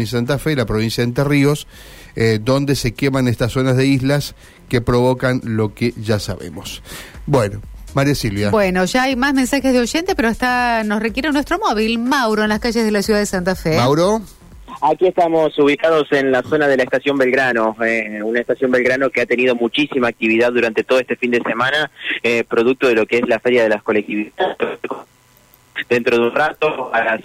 en Santa Fe la provincia de Entre Ríos, eh, donde se queman estas zonas de islas que provocan lo que ya sabemos. Bueno. María Silvia. Bueno, ya hay más mensajes de oyente, pero está, nos requiere nuestro móvil, Mauro, en las calles de la ciudad de Santa Fe. Mauro. Aquí estamos ubicados en la zona de la estación Belgrano, eh, una estación Belgrano que ha tenido muchísima actividad durante todo este fin de semana, eh, producto de lo que es la Feria de las Colectividades. Dentro de un rato, a las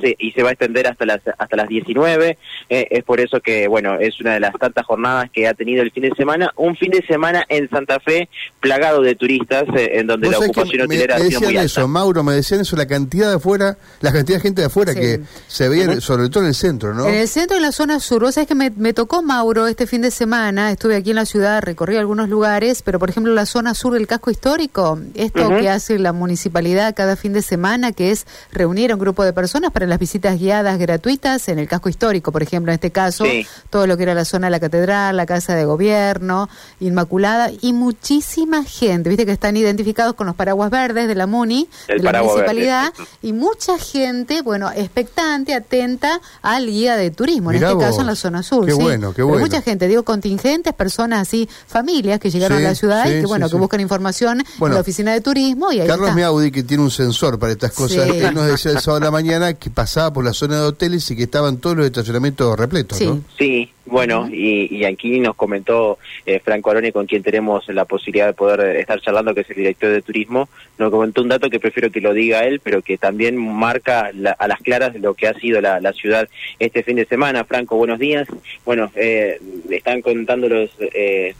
se, y se va a extender hasta las hasta las 19. Eh, es por eso que, bueno, es una de las tantas jornadas que ha tenido el fin de semana. Un fin de semana en Santa Fe plagado de turistas, eh, en donde la ocupación hotelera me, me decían eso. Mauro, me decían eso, la cantidad de afuera, la cantidad de gente de afuera que se veía, sobre todo en el centro, ¿no? En el centro, en la zona sur. Vos sabés que me, me tocó, Mauro, este fin de semana. Estuve aquí en la ciudad, recorrí algunos lugares, pero por ejemplo, la zona sur del casco histórico, esto que hace la municipalidad cada fin de semana, que es reunir a un grupo de personas para las visitas guiadas gratuitas en el casco histórico, por ejemplo, en este caso, todo lo que era la zona de la catedral, la casa de gobierno, Inmaculada, y muchísima gente, viste que están identificados con los paraguas verdes de la MUNI, de la municipalidad, y mucha gente, bueno, expectante, atenta al guía de turismo, en este caso en la zona sur. Qué bueno, qué bueno. mucha gente, digo, contingentes, personas así, familias que llegaron a la ciudad y que, bueno, que buscan información en la oficina de turismo. y ahí Carlos Miaudi, que tiene un sensor para estas cosas, él nos decía el sábado de la mañana que pasaba por la zona de hoteles y que estaban todos los estacionamientos repletos, sí. Sí, bueno, y, y, aquí nos comentó eh, Franco Arone, con quien tenemos la posibilidad de poder estar charlando, que es el director de turismo, nos comentó un dato que prefiero que lo diga él, pero que también marca a las claras lo que ha sido la, ciudad este fin de semana. Franco, buenos días. Bueno, eh, están contando los, eh,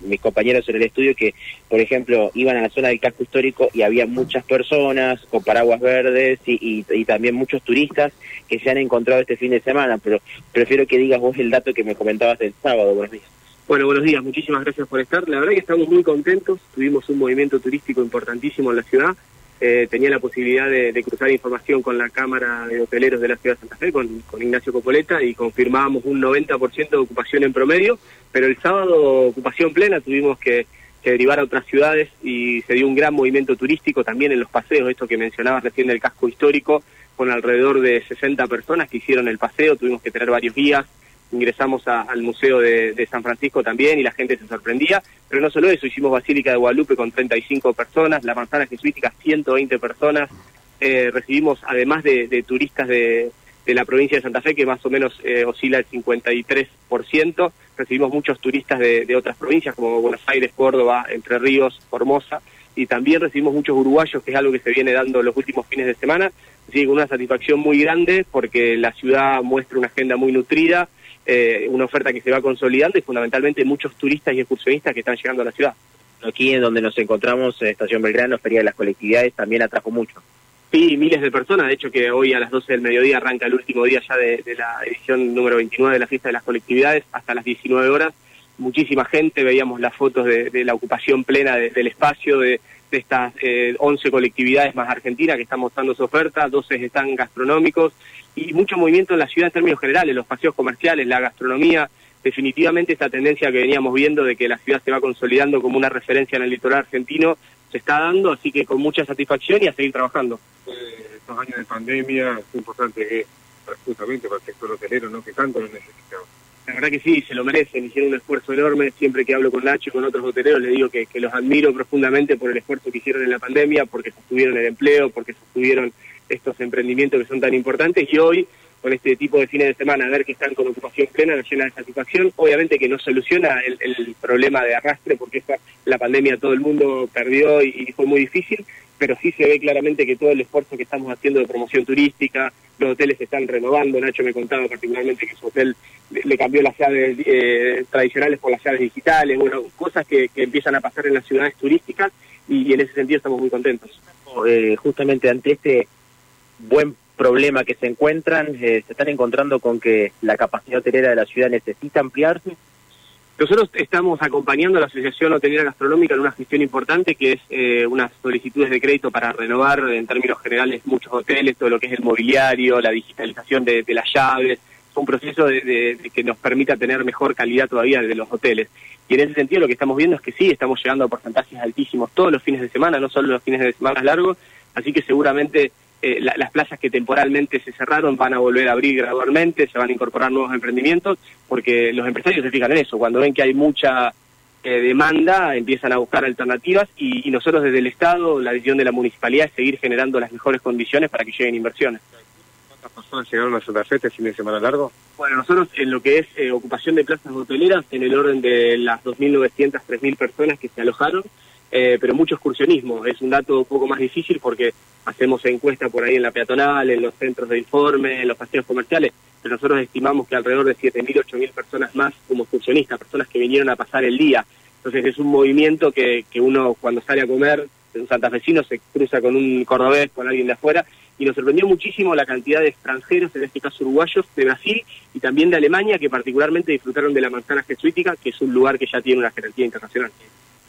mis compañeros en el estudio que, por ejemplo, iban a la zona del casco histórico y había muchas personas con paraguas verdes y, y también muchos turistas que se han encontrado este fin de semana, pero prefiero que digas vos el dato que me comentabas el sábado. Buenos días. Bueno, buenos días, muchísimas gracias por estar. La verdad que estamos muy contentos, tuvimos un movimiento turístico importantísimo en la ciudad. Eh, tenía la posibilidad de, cruzar información con la Cámara de Hoteleros de la Ciudad de Santa Fe, con, Ignacio Copoleta, y confirmábamos un 90% de ocupación en promedio, pero el sábado ocupación plena, tuvimos que, que, derivar a otras ciudades y se dio un gran movimiento turístico también en los paseos, esto que mencionabas recién del casco histórico, con alrededor de 60 personas que hicieron el paseo, tuvimos que tener varios guías, ingresamos al Museo de, San Francisco también y la gente se sorprendía, pero no solo eso, hicimos Basílica de Guadalupe con 35 personas, la Manzana Jesuítica 120 personas, eh, recibimos además de, turistas de, la provincia de Santa Fe, que más o menos eh, oscila el 53%, recibimos muchos turistas de, otras provincias como Buenos Aires, Córdoba, Entre Ríos, Formosa, y también recibimos muchos uruguayos, que es algo que se viene dando los últimos fines de semana, así con una satisfacción muy grande porque la ciudad muestra una agenda muy nutrida, eh, una oferta que se va consolidando y fundamentalmente muchos turistas y excursionistas que están llegando a la ciudad. Aquí en donde nos encontramos, en Estación Belgrano, Feria de las Colectividades, también atrajo mucho. Sí, miles de personas, de hecho que hoy a las 12 del mediodía arranca el último día ya de, la edición número 29 de la Fiesta de las Colectividades, hasta las 19 horas, muchísima gente, veíamos las fotos de, la ocupación plena del espacio, de, estas eh, 11 colectividades más argentinas que están mostrando su oferta, 12 están gastronómicos, y mucho movimiento en la ciudad en términos generales, los paseos comerciales, la gastronomía, definitivamente esta tendencia que veníamos viendo de que la ciudad se va consolidando como una referencia en el litoral argentino se está dando, así que con mucha satisfacción y a seguir trabajando. estos años de pandemia es importante que justamente para el sector hotelero, ¿no? que tanto lo necesitamos. La verdad que sí, se lo merecen, hicieron un esfuerzo enorme. Siempre que hablo con Nacho y con otros hoteleros les digo que, los admiro profundamente por el esfuerzo que hicieron en la pandemia, porque sostuvieron el empleo, porque sostuvieron estos emprendimientos que son tan importantes y hoy con este tipo de fines de semana, ver que están con ocupación plena, llena de satisfacción. Obviamente que no soluciona el, problema de arrastre, porque esta, la pandemia todo el mundo perdió y, fue muy difícil, pero sí se ve claramente que todo el esfuerzo que estamos haciendo de promoción turística, los hoteles se están renovando. Nacho me contaba particularmente que su hotel le, cambió las llaves eh, tradicionales por las llaves digitales, bueno, cosas que, empiezan a pasar en las ciudades turísticas y, en ese sentido estamos muy contentos. Eh, justamente ante este buen problema que se encuentran, eh, se están encontrando con que la capacidad hotelera de la ciudad necesita ampliarse. Nosotros estamos acompañando a la Asociación Hotelera Gastronómica en una gestión importante que es eh, unas solicitudes de crédito para renovar en términos generales muchos hoteles, todo lo que es el mobiliario, la digitalización de, las llaves, un proceso de, que nos permita tener mejor calidad todavía de los hoteles. Y en ese sentido lo que estamos viendo es que sí, estamos llegando a porcentajes altísimos todos los fines de semana, no solo los fines de semana largos, así que seguramente eh, las plazas que temporalmente se cerraron van a volver a abrir gradualmente, se van a incorporar nuevos emprendimientos, porque los empresarios se fijan en eso, cuando ven que hay mucha eh, demanda, empiezan a buscar alternativas y, nosotros desde el Estado, la decisión de la municipalidad es seguir generando las mejores condiciones para que lleguen inversiones. ¿Cuántas personas llegaron a Santa Fe este fin de semana largo? Bueno, nosotros en lo que es eh, ocupación de plazas hoteleras, en el orden de las 2.900, 3.000 personas que se alojaron, eh, pero mucho excursionismo. Es un dato un poco más difícil porque hacemos encuesta por ahí en la peatonal, en los centros de informe, en los paseos comerciales, pero nosotros estimamos que alrededor de 7.000, 8.000 personas más como excursionistas, personas que vinieron a pasar el día. Entonces es un movimiento que, que uno cuando sale a comer, un santafesino se cruza con un cordobés, con alguien de afuera, y nos sorprendió muchísimo la cantidad de extranjeros, en este caso uruguayos, de Brasil y también de Alemania, que particularmente disfrutaron de la manzana jesuítica, que es un lugar que ya tiene una jerarquía internacional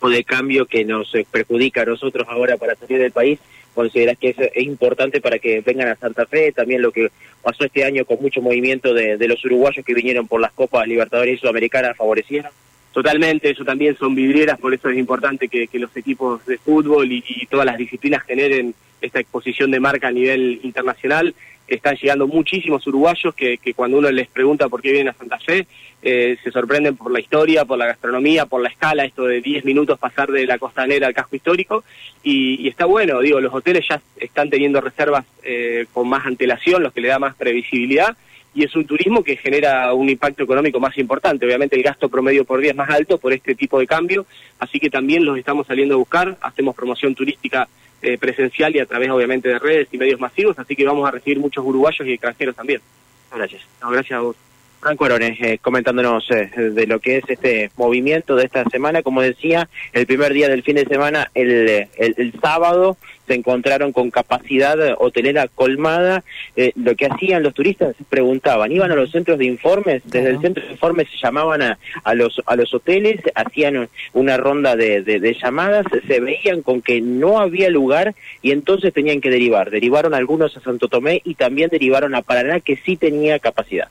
de cambio que nos eh, perjudica a nosotros ahora para salir del país, consideras que es, importante para que vengan a Santa Fe, también lo que pasó este año con mucho movimiento de, los uruguayos que vinieron por las Copas Libertadores y Sudamericanas favorecieron? Totalmente, eso también son vidrieras, por eso es importante que, los equipos de fútbol y, todas las disciplinas generen esta exposición de marca a nivel internacional están llegando muchísimos uruguayos que, cuando uno les pregunta por qué vienen a Santa Fe, eh, se sorprenden por la historia, por la gastronomía, por la escala, esto de 10 minutos pasar de la costanera al casco histórico, y, está bueno, digo, los hoteles ya están teniendo reservas eh, con más antelación, los que le da más previsibilidad, y es un turismo que genera un impacto económico más importante. Obviamente el gasto promedio por día es más alto por este tipo de cambio, así que también los estamos saliendo a buscar, hacemos promoción turística eh, presencial y a través obviamente de redes y medios masivos, así que vamos a recibir muchos uruguayos y extranjeros también. Gracias. gracias a vos. Franco Arones, eh, comentándonos eh, de lo que es este movimiento de esta semana. Como decía, el primer día del fin de semana, el, el, sábado, se encontraron con capacidad hotelera colmada. Eh, lo que hacían los turistas, preguntaban, iban a los centros de informes, desde el centro de informes se llamaban a, a, los, a los hoteles, hacían una ronda de, de, de llamadas, se veían con que no había lugar y entonces tenían que derivar. Derivaron algunos a Santo Tomé y también derivaron a Paraná, que sí tenía capacidad.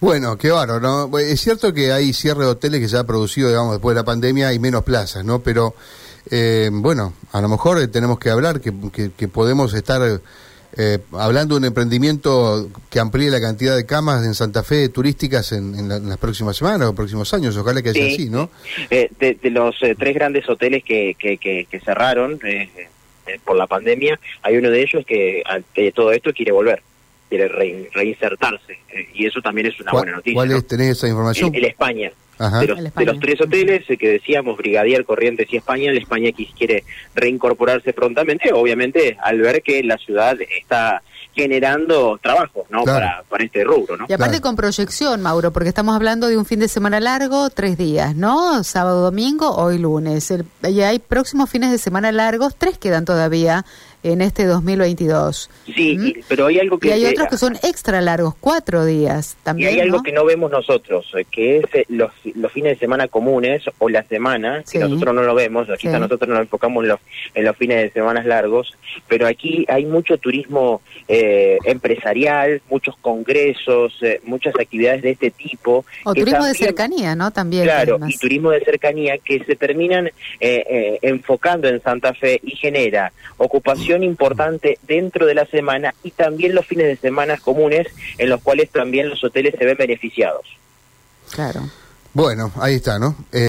Bueno, qué bárbaro, ¿no? Es cierto que hay cierre de hoteles que se ha producido, digamos, después de la pandemia y menos plazas, ¿no? Pero, eh, bueno, a lo mejor eh, tenemos que hablar, que, que, podemos estar eh, hablando de un emprendimiento que amplíe la cantidad de camas en Santa Fe turísticas en, las próximas semanas o próximos años, ojalá que sea así, ¿no? de, los tres grandes hoteles que, que, que, cerraron por la pandemia, hay uno de ellos que ante todo esto quiere volver quiere reinsertarse. Eh, y eso también es una buena noticia. ¿Cuál es, tenés esa información? El, España. De los, tres hoteles eh, que decíamos, Brigadier, Corrientes y España, el España quiere reincorporarse prontamente, obviamente al ver que la ciudad está generando trabajo ¿no? Para, para este rubro. ¿no? Y aparte con proyección, Mauro, porque estamos hablando de un fin de semana largo, tres días, ¿no? Sábado, domingo, hoy lunes. y hay próximos fines de semana largos, tres quedan todavía en este 2022. Sí, pero hay algo que... Y hay otros que son extra largos, cuatro días también. Y hay algo que no vemos nosotros, eh, que es eh, los, los fines de semana comunes o la semana, que nosotros no lo vemos, aquí nosotros nos enfocamos en los, en los fines de semana largos, pero aquí hay mucho turismo eh, empresarial, muchos congresos, muchas actividades de este tipo. O turismo de cercanía, ¿no? También. Claro, y turismo de cercanía que se terminan enfocando en Santa Fe y genera ocupación importante dentro de la semana y también los fines de semana comunes en los cuales también los hoteles se ven beneficiados. Claro. Bueno, ahí está, ¿no? Eh,